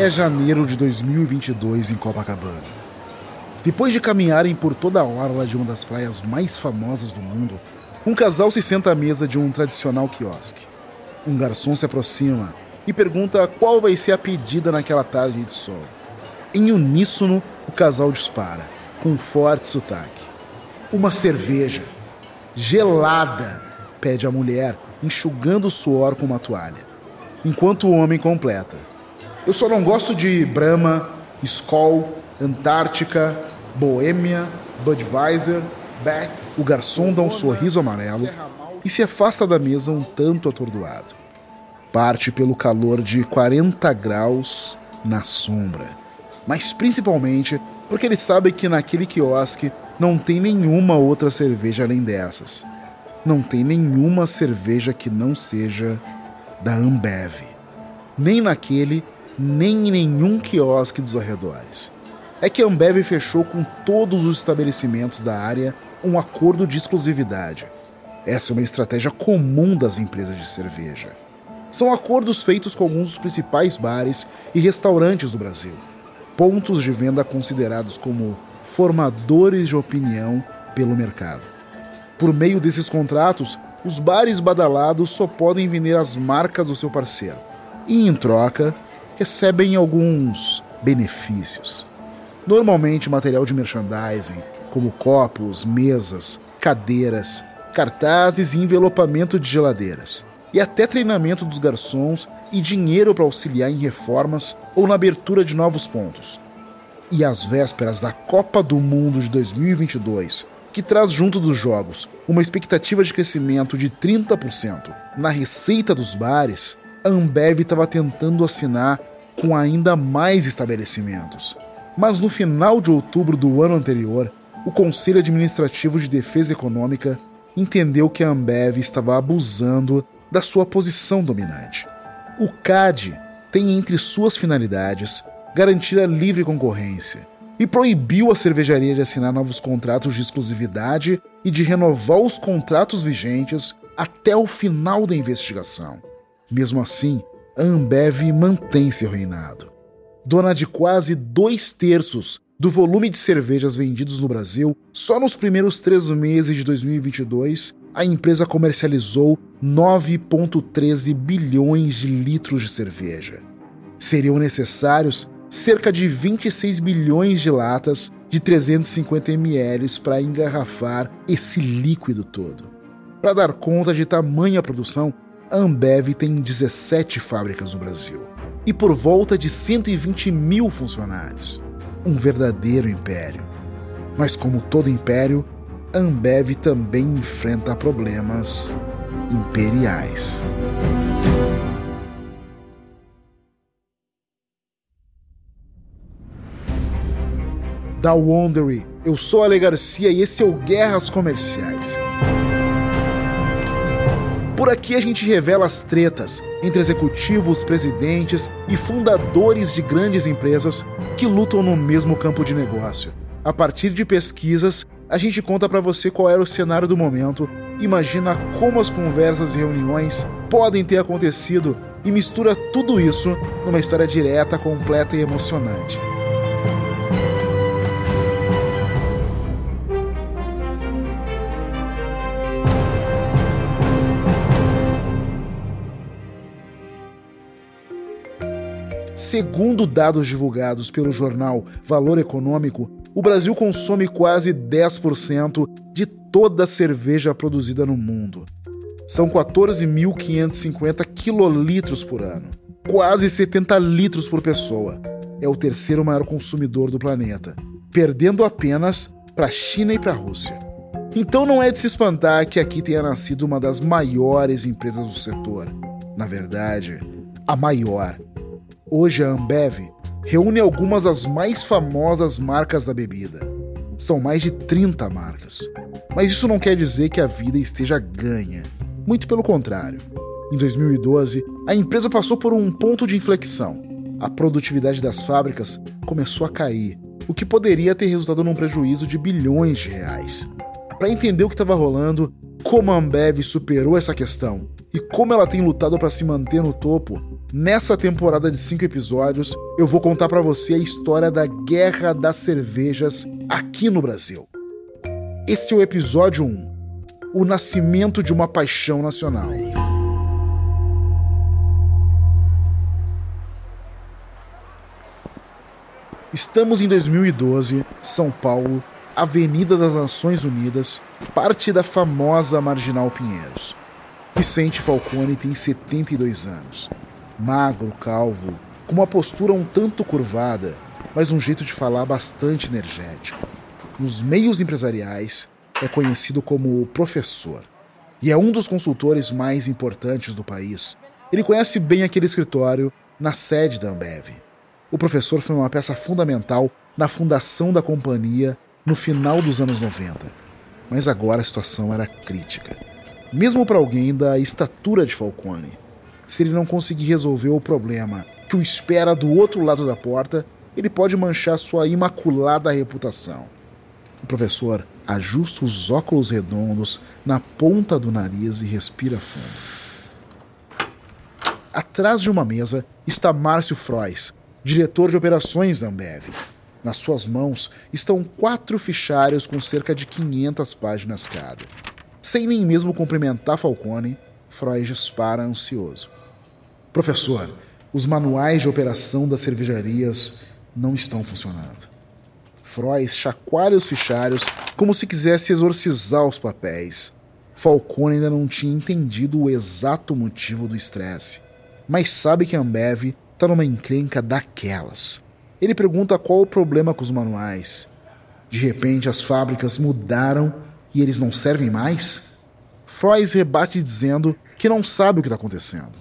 É janeiro de 2022 em Copacabana. Depois de caminharem por toda a orla de uma das praias mais famosas do mundo, um casal se senta à mesa de um tradicional quiosque. Um garçom se aproxima e pergunta qual vai ser a pedida naquela tarde de sol. Em uníssono, o casal dispara, com forte sotaque. Uma cerveja. Gelada, pede a mulher, enxugando o suor com uma toalha. Enquanto o homem completa. Eu só não gosto de Brahma, Skoll, Antártica, Boêmia, Budweiser, Beck's. O garçom dá um sorriso amarelo e se afasta da mesa um tanto atordoado. Parte pelo calor de 40 graus na sombra, mas principalmente porque ele sabe que naquele quiosque não tem nenhuma outra cerveja além dessas. Não tem nenhuma cerveja que não seja da Ambev. Nem naquele, nem em nenhum quiosque dos arredores. É que a Ambev fechou com todos os estabelecimentos da área um acordo de exclusividade. Essa é uma estratégia comum das empresas de cerveja. São acordos feitos com alguns dos principais bares e restaurantes do Brasil, pontos de venda considerados como formadores de opinião pelo mercado. Por meio desses contratos, os bares badalados só podem vender as marcas do seu parceiro e, em troca, recebem alguns benefícios. Normalmente material de merchandising, como copos, mesas, cadeiras, cartazes e envelopamento de geladeiras, e até treinamento dos garçons e dinheiro para auxiliar em reformas ou na abertura de novos pontos. E às vésperas da Copa do Mundo de 2022, que traz junto dos jogos uma expectativa de crescimento de 30% na receita dos bares, a Ambev estava tentando assinar com ainda mais estabelecimentos. Mas no final de outubro do ano anterior, o Conselho Administrativo de Defesa Econômica entendeu que a Ambev estava abusando da sua posição dominante. O CAD tem entre suas finalidades garantir a livre concorrência e proibiu a cervejaria de assinar novos contratos de exclusividade e de renovar os contratos vigentes até o final da investigação. Mesmo assim, a Ambev mantém seu reinado. Dona de quase dois terços do volume de cervejas vendidos no Brasil, só nos primeiros três meses de 2022, a empresa comercializou 9,13 bilhões de litros de cerveja. Seriam necessários cerca de 26 bilhões de latas de 350 ml para engarrafar esse líquido todo. Para dar conta de tamanha produção, a Ambev tem 17 fábricas no Brasil e por volta de 120 mil funcionários. Um verdadeiro império. Mas, como todo império, a Ambev também enfrenta problemas imperiais. Da Wondery, eu sou Ale Garcia e esse é o Guerras Comerciais. Por aqui a gente revela as tretas entre executivos, presidentes e fundadores de grandes empresas que lutam no mesmo campo de negócio. A partir de pesquisas, a gente conta para você qual era o cenário do momento, imagina como as conversas e reuniões podem ter acontecido e mistura tudo isso numa história direta, completa e emocionante. Segundo dados divulgados pelo jornal Valor Econômico, o Brasil consome quase 10% de toda a cerveja produzida no mundo. São 14.550 quilolitros por ano, quase 70 litros por pessoa. É o terceiro maior consumidor do planeta, perdendo apenas para a China e para a Rússia. Então não é de se espantar que aqui tenha nascido uma das maiores empresas do setor. Na verdade, a maior Hoje a Ambev reúne algumas das mais famosas marcas da bebida. São mais de 30 marcas. Mas isso não quer dizer que a vida esteja ganha. Muito pelo contrário. Em 2012, a empresa passou por um ponto de inflexão. A produtividade das fábricas começou a cair, o que poderia ter resultado num prejuízo de bilhões de reais. Para entender o que estava rolando, como a Ambev superou essa questão e como ela tem lutado para se manter no topo, Nessa temporada de cinco episódios, eu vou contar para você a história da Guerra das Cervejas aqui no Brasil. Esse é o episódio 1, o nascimento de uma paixão nacional. Estamos em 2012, São Paulo, Avenida das Nações Unidas, parte da famosa Marginal Pinheiros. Vicente Falcone tem 72 anos. Magro, calvo, com uma postura um tanto curvada, mas um jeito de falar bastante energético. Nos meios empresariais, é conhecido como professor e é um dos consultores mais importantes do país. Ele conhece bem aquele escritório na sede da Ambev. O professor foi uma peça fundamental na fundação da companhia no final dos anos 90. Mas agora a situação era crítica mesmo para alguém da estatura de Falcone. Se ele não conseguir resolver o problema que o espera do outro lado da porta, ele pode manchar sua imaculada reputação. O professor ajusta os óculos redondos na ponta do nariz e respira fundo. Atrás de uma mesa está Márcio Frois, diretor de operações da Ambev. Nas suas mãos estão quatro fichários com cerca de 500 páginas cada. Sem nem mesmo cumprimentar Falcone, Freud dispara ansioso. Professor, os manuais de operação das cervejarias não estão funcionando. Freud chacoalha os fichários como se quisesse exorcizar os papéis. Falcone ainda não tinha entendido o exato motivo do estresse, mas sabe que a Ambev está numa encrenca daquelas. Ele pergunta qual o problema com os manuais. De repente, as fábricas mudaram e eles não servem mais? Frois rebate dizendo que não sabe o que está acontecendo.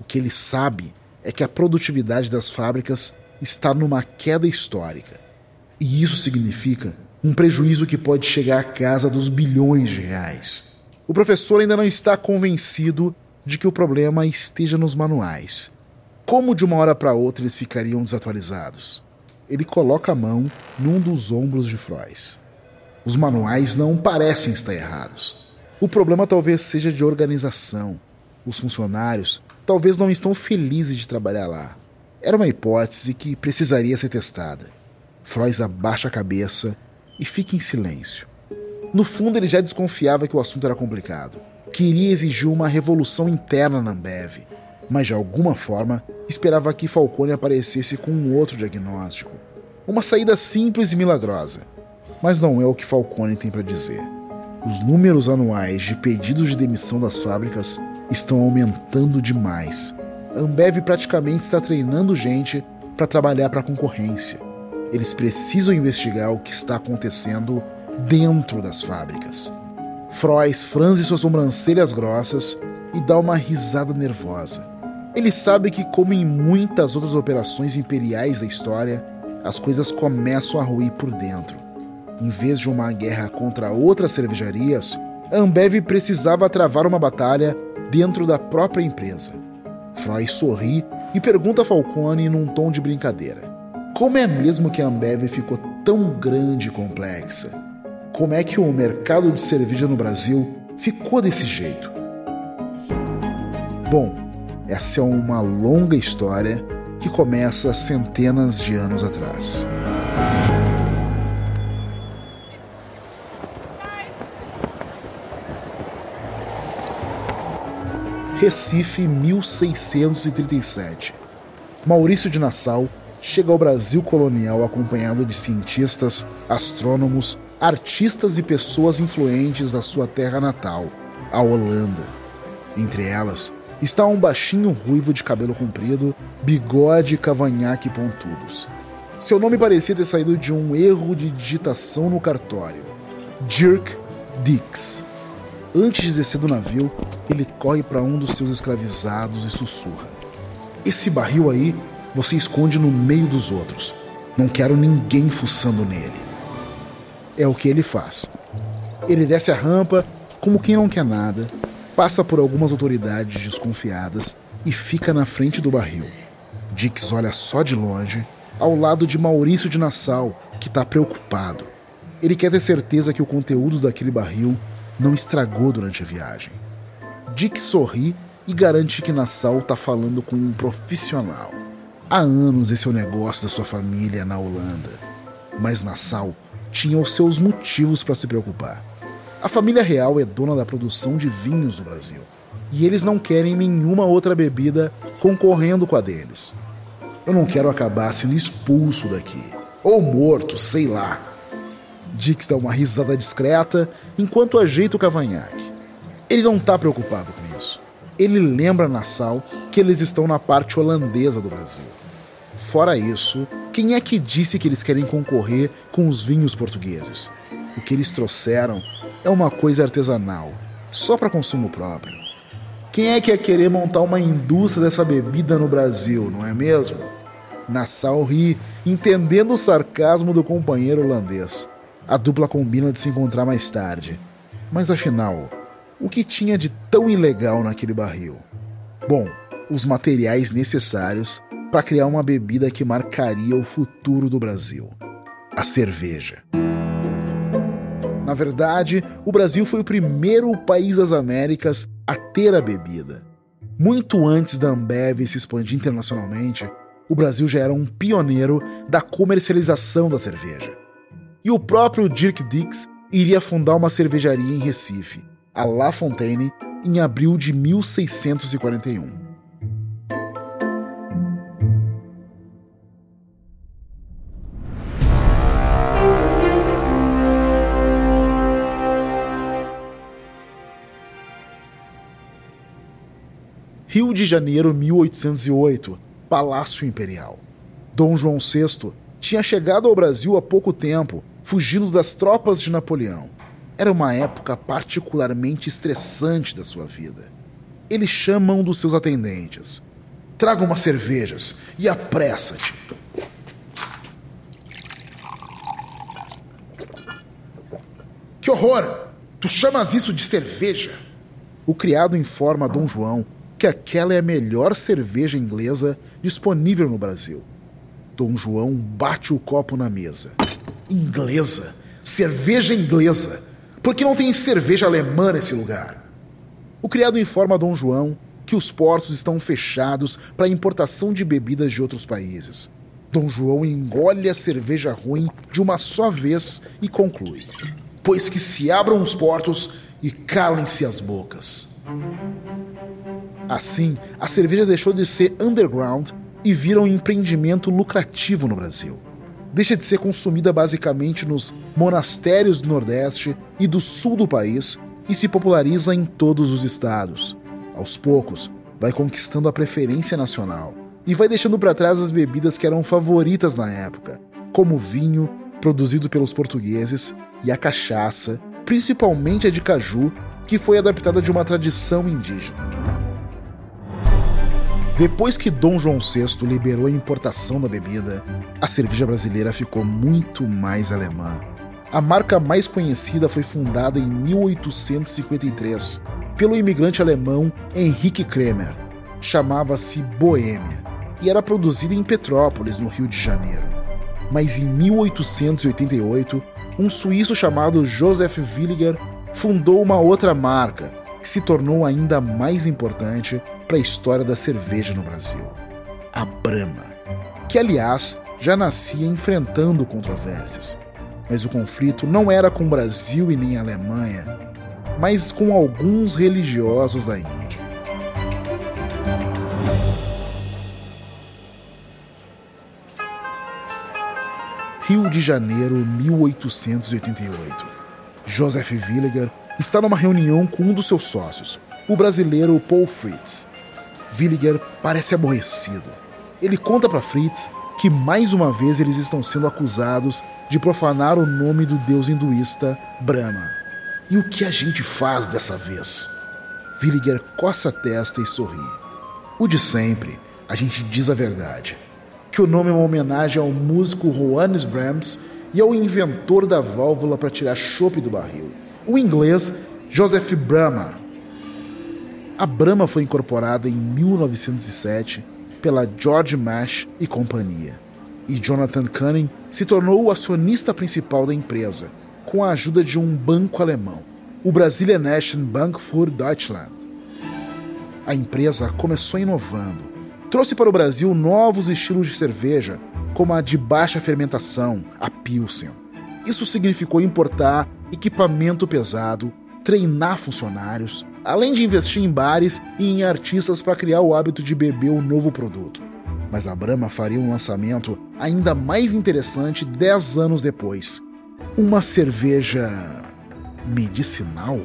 O que ele sabe é que a produtividade das fábricas está numa queda histórica. E isso significa um prejuízo que pode chegar à casa dos bilhões de reais. O professor ainda não está convencido de que o problema esteja nos manuais. Como de uma hora para outra eles ficariam desatualizados? Ele coloca a mão num dos ombros de Frois. Os manuais não parecem estar errados. O problema talvez seja de organização. Os funcionários talvez não estão felizes de trabalhar lá. Era uma hipótese que precisaria ser testada. Frois abaixa a cabeça e fica em silêncio. No fundo, ele já desconfiava que o assunto era complicado. Queria exigir uma revolução interna na Ambev, mas de alguma forma esperava que Falcone aparecesse com um outro diagnóstico. Uma saída simples e milagrosa mas não é o que Falcone tem para dizer. Os números anuais de pedidos de demissão das fábricas estão aumentando demais. A Ambev praticamente está treinando gente para trabalhar para a concorrência. Eles precisam investigar o que está acontecendo dentro das fábricas. Frois franze suas sobrancelhas grossas e dá uma risada nervosa. Ele sabe que, como em muitas outras operações imperiais da história, as coisas começam a ruir por dentro. Em vez de uma guerra contra outras cervejarias, Ambev precisava travar uma batalha dentro da própria empresa. Freud sorri e pergunta a Falcone num tom de brincadeira: Como é mesmo que a Ambev ficou tão grande e complexa? Como é que o mercado de cerveja no Brasil ficou desse jeito? Bom, essa é uma longa história que começa centenas de anos atrás. Recife, 1637. Maurício de Nassau chega ao Brasil colonial acompanhado de cientistas, astrônomos, artistas e pessoas influentes da sua terra natal, a Holanda. Entre elas está um baixinho ruivo de cabelo comprido, bigode, cavanhaque e pontudos. Seu nome parecia ter saído de um erro de digitação no cartório. Dirk Dix. Antes de descer do navio, ele corre para um dos seus escravizados e sussurra: Esse barril aí você esconde no meio dos outros. Não quero ninguém fuçando nele. É o que ele faz. Ele desce a rampa como quem não quer nada, passa por algumas autoridades desconfiadas e fica na frente do barril. Dix olha só de longe, ao lado de Maurício de Nassau, que está preocupado. Ele quer ter certeza que o conteúdo daquele barril não estragou durante a viagem. Dick sorri e garante que Nassau está falando com um profissional. Há anos esse é o negócio da sua família na Holanda, mas Nassau tinha os seus motivos para se preocupar. A família real é dona da produção de vinhos no Brasil e eles não querem nenhuma outra bebida concorrendo com a deles. Eu não quero acabar sendo expulso daqui, ou morto, sei lá. Dix dá uma risada discreta enquanto ajeita o cavanhaque. Ele não está preocupado com isso. Ele lembra Nassau que eles estão na parte holandesa do Brasil. Fora isso, quem é que disse que eles querem concorrer com os vinhos portugueses? O que eles trouxeram é uma coisa artesanal, só para consumo próprio. Quem é que ia querer montar uma indústria dessa bebida no Brasil, não é mesmo? Nassau ri, entendendo o sarcasmo do companheiro holandês. A dupla combina de se encontrar mais tarde. Mas afinal, o que tinha de tão ilegal naquele barril? Bom, os materiais necessários para criar uma bebida que marcaria o futuro do Brasil: a cerveja. Na verdade, o Brasil foi o primeiro país das Américas a ter a bebida. Muito antes da Ambev se expandir internacionalmente, o Brasil já era um pioneiro da comercialização da cerveja. E o próprio Dirk Dix iria fundar uma cervejaria em Recife, a La Fontaine, em abril de 1641. Rio de Janeiro, 1808, Palácio Imperial. Dom João VI tinha chegado ao Brasil há pouco tempo, fugindo das tropas de Napoleão. Era uma época particularmente estressante da sua vida. Ele chama um dos seus atendentes. Traga umas cervejas e apressa-te. Que horror! Tu chamas isso de cerveja? O criado informa a Dom João que aquela é a melhor cerveja inglesa disponível no Brasil. Dom João bate o copo na mesa. Inglesa? Cerveja inglesa? Por que não tem cerveja alemã nesse lugar? O criado informa a Dom João que os portos estão fechados para importação de bebidas de outros países. Dom João engole a cerveja ruim de uma só vez e conclui: Pois que se abram os portos e calem-se as bocas. Assim, a cerveja deixou de ser underground e vira um empreendimento lucrativo no Brasil. Deixa de ser consumida basicamente nos monastérios do Nordeste e do Sul do país e se populariza em todos os estados. Aos poucos, vai conquistando a preferência nacional e vai deixando para trás as bebidas que eram favoritas na época, como o vinho, produzido pelos portugueses, e a cachaça, principalmente a de caju, que foi adaptada de uma tradição indígena. Depois que Dom João VI liberou a importação da bebida, a cerveja brasileira ficou muito mais alemã. A marca mais conhecida foi fundada em 1853 pelo imigrante alemão Henrique Kremer. Chamava-se Boêmia e era produzida em Petrópolis, no Rio de Janeiro. Mas em 1888, um suíço chamado Joseph Williger fundou uma outra marca, que se tornou ainda mais importante para a história da cerveja no Brasil: a Brahma, que aliás já nascia enfrentando controvérsias. Mas o conflito não era com o Brasil e nem a Alemanha, mas com alguns religiosos da Índia. Rio de Janeiro, 1888. Joseph Villiger está numa reunião com um dos seus sócios, o brasileiro Paul Fritz. Williger parece aborrecido. Ele conta para Fritz que mais uma vez eles estão sendo acusados de profanar o nome do deus hinduísta Brahma. E o que a gente faz dessa vez? Williger coça a testa e sorri. O de sempre, a gente diz a verdade. Que o nome é uma homenagem ao músico Johannes Brahms e ao inventor da válvula para tirar chope do barril o inglês Joseph Brahma. A Brahma foi incorporada em 1907 pela George Mash e companhia, e Jonathan Cunning se tornou o acionista principal da empresa, com a ajuda de um banco alemão, o Brazilian National Bank für Deutschland. A empresa começou inovando. Trouxe para o Brasil novos estilos de cerveja, como a de baixa fermentação, a Pilsen. Isso significou importar equipamento pesado, treinar funcionários, além de investir em bares e em artistas para criar o hábito de beber o novo produto. Mas a Brahma faria um lançamento ainda mais interessante dez anos depois. Uma cerveja medicinal?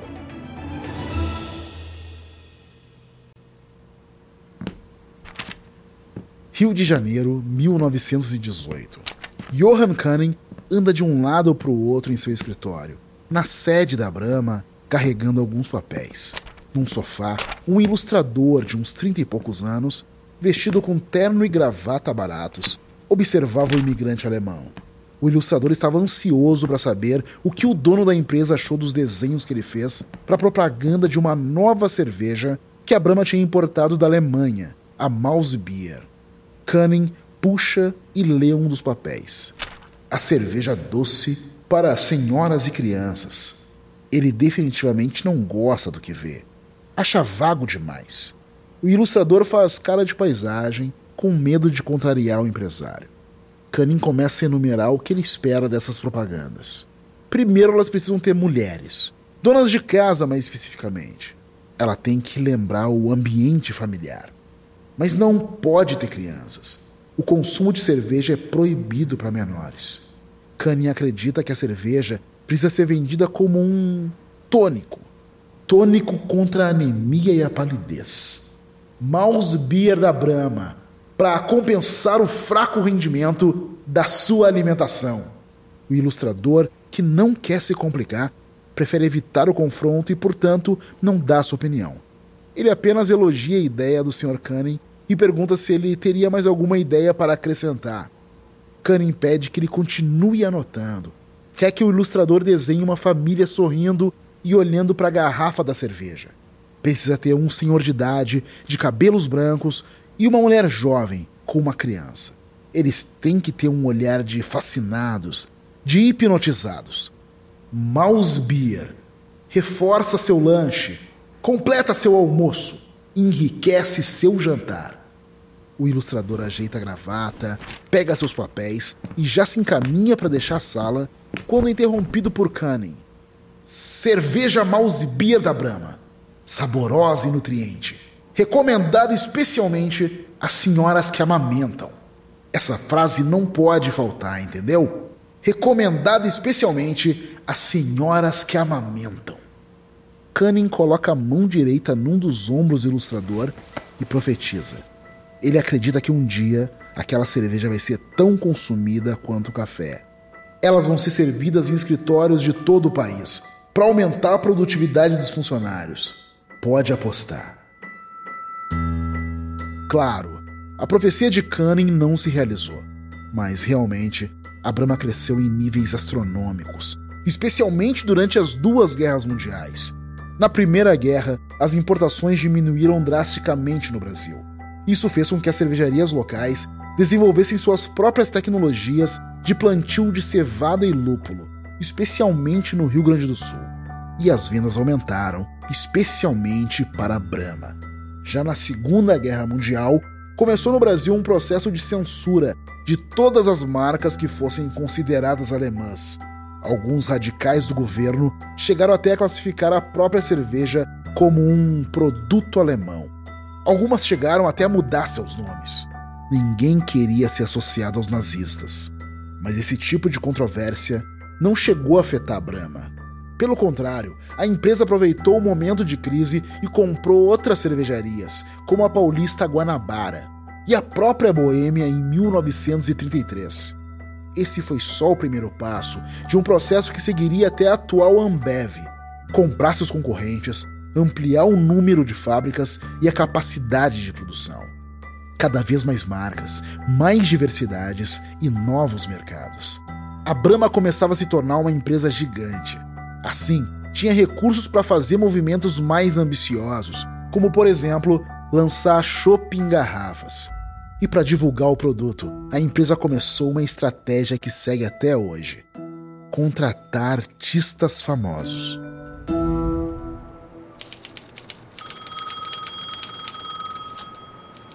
Rio de Janeiro, 1918. Johann Cunning anda de um lado para o outro em seu escritório, na sede da Brahma, carregando alguns papéis. Num sofá, um ilustrador de uns trinta e poucos anos, vestido com terno e gravata baratos, observava o imigrante alemão. O ilustrador estava ansioso para saber o que o dono da empresa achou dos desenhos que ele fez para a propaganda de uma nova cerveja que a Brahma tinha importado da Alemanha, a Mouse Beer. Puxa e lê um dos papéis. A cerveja doce para senhoras e crianças. Ele definitivamente não gosta do que vê. Acha vago demais. O ilustrador faz cara de paisagem, com medo de contrariar o empresário. Cunning começa a enumerar o que ele espera dessas propagandas. Primeiro, elas precisam ter mulheres, donas de casa mais especificamente. Ela tem que lembrar o ambiente familiar. Mas não pode ter crianças. O consumo de cerveja é proibido para menores. Kanye acredita que a cerveja precisa ser vendida como um tônico. Tônico contra a anemia e a palidez. Mouse Beer da Brahma, para compensar o fraco rendimento da sua alimentação. O ilustrador, que não quer se complicar, prefere evitar o confronto e, portanto, não dá sua opinião. Ele apenas elogia a ideia do Sr. Cunning e pergunta se ele teria mais alguma ideia para acrescentar. Cunning pede que ele continue anotando. Quer que o ilustrador desenhe uma família sorrindo e olhando para a garrafa da cerveja. Precisa ter um senhor de idade, de cabelos brancos e uma mulher jovem com uma criança. Eles têm que ter um olhar de fascinados, de hipnotizados. Mouse Beer. Reforça seu lanche, completa seu almoço, enriquece seu jantar. O ilustrador ajeita a gravata, pega seus papéis e já se encaminha para deixar a sala quando é interrompido por Cunning. Cerveja Beer da Brahma. Saborosa e nutriente. Recomendada especialmente às senhoras que amamentam. Essa frase não pode faltar, entendeu? Recomendada especialmente às senhoras que amamentam. Cunning coloca a mão direita num dos ombros do ilustrador e profetiza. Ele acredita que um dia aquela cerveja vai ser tão consumida quanto o café. Elas vão ser servidas em escritórios de todo o país para aumentar a produtividade dos funcionários. Pode apostar. Claro, a profecia de Cunning não se realizou, mas realmente a Brahma cresceu em níveis astronômicos, especialmente durante as duas guerras mundiais. Na Primeira Guerra, as importações diminuíram drasticamente no Brasil isso fez com que as cervejarias locais desenvolvessem suas próprias tecnologias de plantio de cevada e lúpulo, especialmente no Rio Grande do Sul. E as vendas aumentaram, especialmente para a Brahma. Já na Segunda Guerra Mundial, começou no Brasil um processo de censura de todas as marcas que fossem consideradas alemãs. Alguns radicais do governo chegaram até a classificar a própria cerveja como um produto alemão. Algumas chegaram até a mudar seus nomes. Ninguém queria ser associado aos nazistas. Mas esse tipo de controvérsia não chegou a afetar a Brahma. Pelo contrário, a empresa aproveitou o momento de crise e comprou outras cervejarias, como a paulista Guanabara e a própria Boêmia em 1933. Esse foi só o primeiro passo de um processo que seguiria até a atual Ambev comprar seus concorrentes, ampliar o número de fábricas e a capacidade de produção. Cada vez mais marcas, mais diversidades e novos mercados. A Brahma começava a se tornar uma empresa gigante. Assim, tinha recursos para fazer movimentos mais ambiciosos, como por exemplo, lançar shopping garrafas. E para divulgar o produto, a empresa começou uma estratégia que segue até hoje: contratar artistas famosos.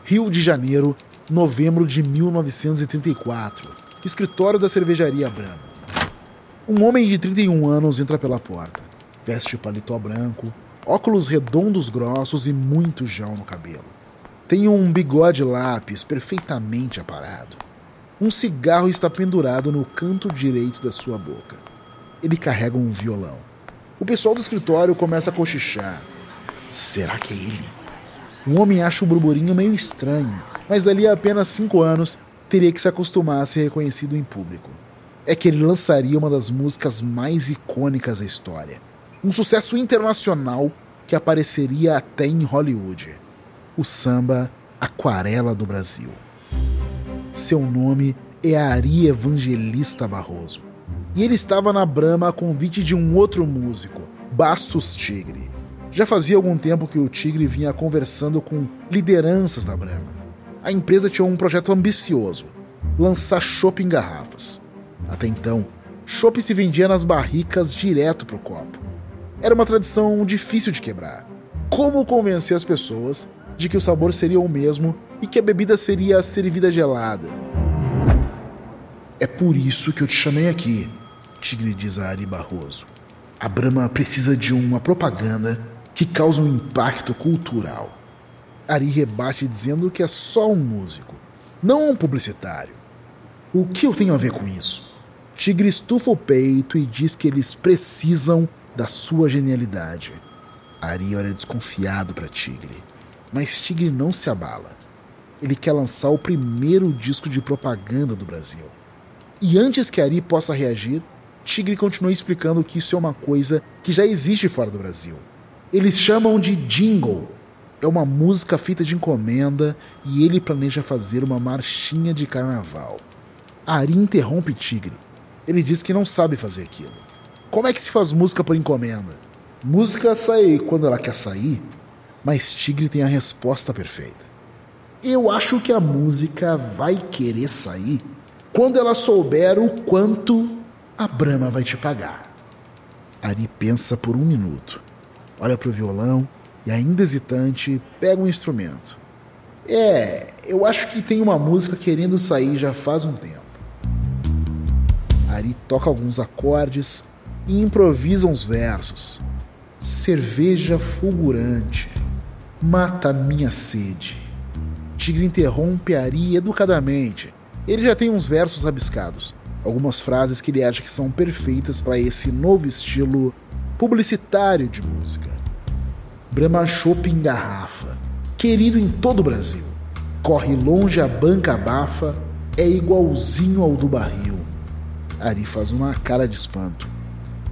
Rio de Janeiro, novembro de 1934. Escritório da cervejaria Brahma. Um homem de 31 anos entra pela porta. Veste paletó branco, óculos redondos grossos e muito gel no cabelo. Tem um bigode lápis perfeitamente aparado. Um cigarro está pendurado no canto direito da sua boca. Ele carrega um violão. O pessoal do escritório começa a cochichar. Será que é ele? O homem acha o burburinho meio estranho, mas dali a apenas cinco anos teria que se acostumar a ser reconhecido em público. É que ele lançaria uma das músicas mais icônicas da história. Um sucesso internacional que apareceria até em Hollywood. O samba Aquarela do Brasil. Seu nome é Ari Evangelista Barroso. E ele estava na Brama a convite de um outro músico, Bastos Tigre. Já fazia algum tempo que o Tigre vinha conversando com lideranças da Brahma. A empresa tinha um projeto ambicioso: lançar chopp em garrafas. Até então, chopp se vendia nas barricas direto para o copo. Era uma tradição difícil de quebrar. Como convencer as pessoas de que o sabor seria o mesmo e que a bebida seria servida gelada? É por isso que eu te chamei aqui, Tigre diz a Ari Barroso. A Brahma precisa de uma propaganda que causa um impacto cultural. Ari rebate dizendo que é só um músico, não um publicitário. O que eu tenho a ver com isso? Tigre estufa o peito e diz que eles precisam da sua genialidade. Ari olha desconfiado para Tigre, mas Tigre não se abala. Ele quer lançar o primeiro disco de propaganda do Brasil. E antes que Ari possa reagir, Tigre continua explicando que isso é uma coisa que já existe fora do Brasil. Eles chamam de jingle. É uma música feita de encomenda e ele planeja fazer uma marchinha de carnaval. Ari interrompe Tigre. Ele diz que não sabe fazer aquilo. Como é que se faz música por encomenda? Música sai quando ela quer sair, mas Tigre tem a resposta perfeita. Eu acho que a música vai querer sair quando ela souber o quanto a Brahma vai te pagar. Ari pensa por um minuto olha para o violão e, ainda hesitante, pega um instrumento. É, eu acho que tem uma música querendo sair já faz um tempo. Ari toca alguns acordes e improvisa uns versos. Cerveja fulgurante, mata minha sede. Tigre interrompe Ari educadamente. Ele já tem uns versos rabiscados, algumas frases que ele acha que são perfeitas para esse novo estilo publicitário de música. Brahma Chopp em garrafa, querido em todo o Brasil. Corre longe a banca abafa, é igualzinho ao do barril. Ari faz uma cara de espanto.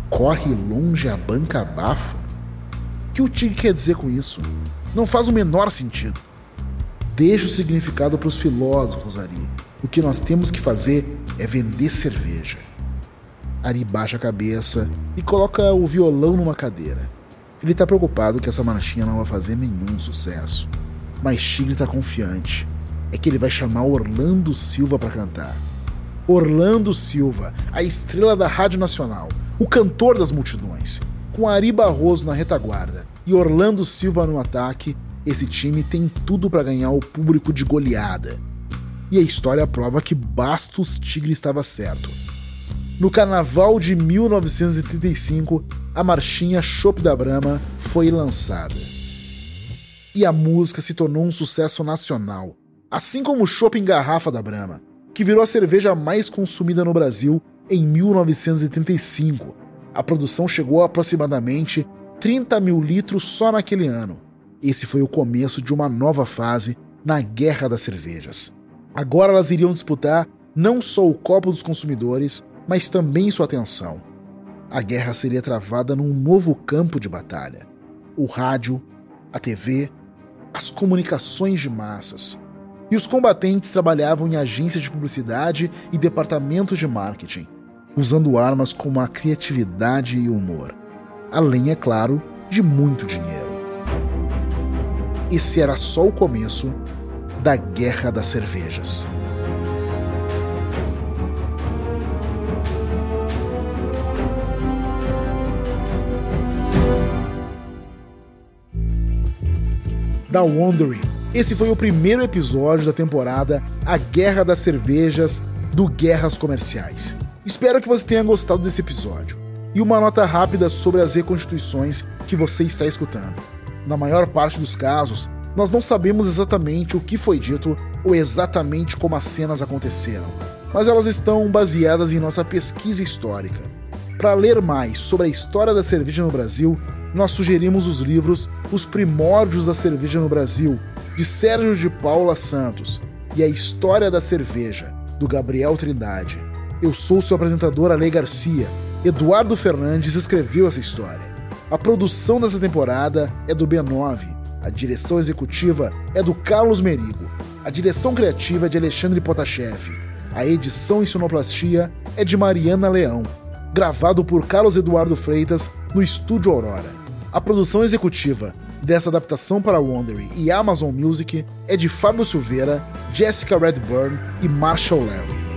Corre longe a banca abafa? O que o Tigre quer dizer com isso? Não faz o menor sentido. Deixa o significado para os filósofos, Ari. O que nós temos que fazer é vender cerveja. Ari baixa a cabeça e coloca o violão numa cadeira. Ele está preocupado que essa marchinha não vai fazer nenhum sucesso. Mas Tigre está confiante. É que ele vai chamar Orlando Silva para cantar. Orlando Silva, a estrela da Rádio Nacional, o cantor das multidões. Com Ari Barroso na retaguarda e Orlando Silva no ataque, esse time tem tudo para ganhar o público de goleada. E a história prova que Bastos Tigre estava certo. No carnaval de 1935, a marchinha Chopp da Brahma foi lançada. E a música se tornou um sucesso nacional, assim como o Chopp em garrafa da Brahma, que virou a cerveja mais consumida no Brasil em 1935. A produção chegou a aproximadamente 30 mil litros só naquele ano. Esse foi o começo de uma nova fase na Guerra das Cervejas. Agora elas iriam disputar não só o copo dos consumidores, mas também sua atenção. A guerra seria travada num novo campo de batalha: o rádio, a TV, as comunicações de massas. E os combatentes trabalhavam em agências de publicidade e departamentos de marketing, usando armas como a criatividade e humor, além, é claro, de muito dinheiro. Esse era só o começo da Guerra das Cervejas. Da Wondering, Esse foi o primeiro episódio da temporada A Guerra das Cervejas do Guerras Comerciais. Espero que você tenha gostado desse episódio. E uma nota rápida sobre as reconstituições que você está escutando. Na maior parte dos casos, nós não sabemos exatamente o que foi dito ou exatamente como as cenas aconteceram, mas elas estão baseadas em nossa pesquisa histórica. Para ler mais sobre a história da cerveja no Brasil, nós sugerimos os livros Os Primórdios da Cerveja no Brasil, de Sérgio de Paula Santos, e A História da Cerveja, do Gabriel Trindade. Eu sou seu apresentador Ale Garcia. Eduardo Fernandes escreveu essa história. A produção dessa temporada é do B9. A direção executiva é do Carlos Merigo. A direção criativa é de Alexandre Potashev. A edição e sonoplastia é de Mariana Leão. Gravado por Carlos Eduardo Freitas no Estúdio Aurora. A produção executiva dessa adaptação para Wondery e Amazon Music é de Fábio Silveira, Jessica Redburn e Marshall Larry.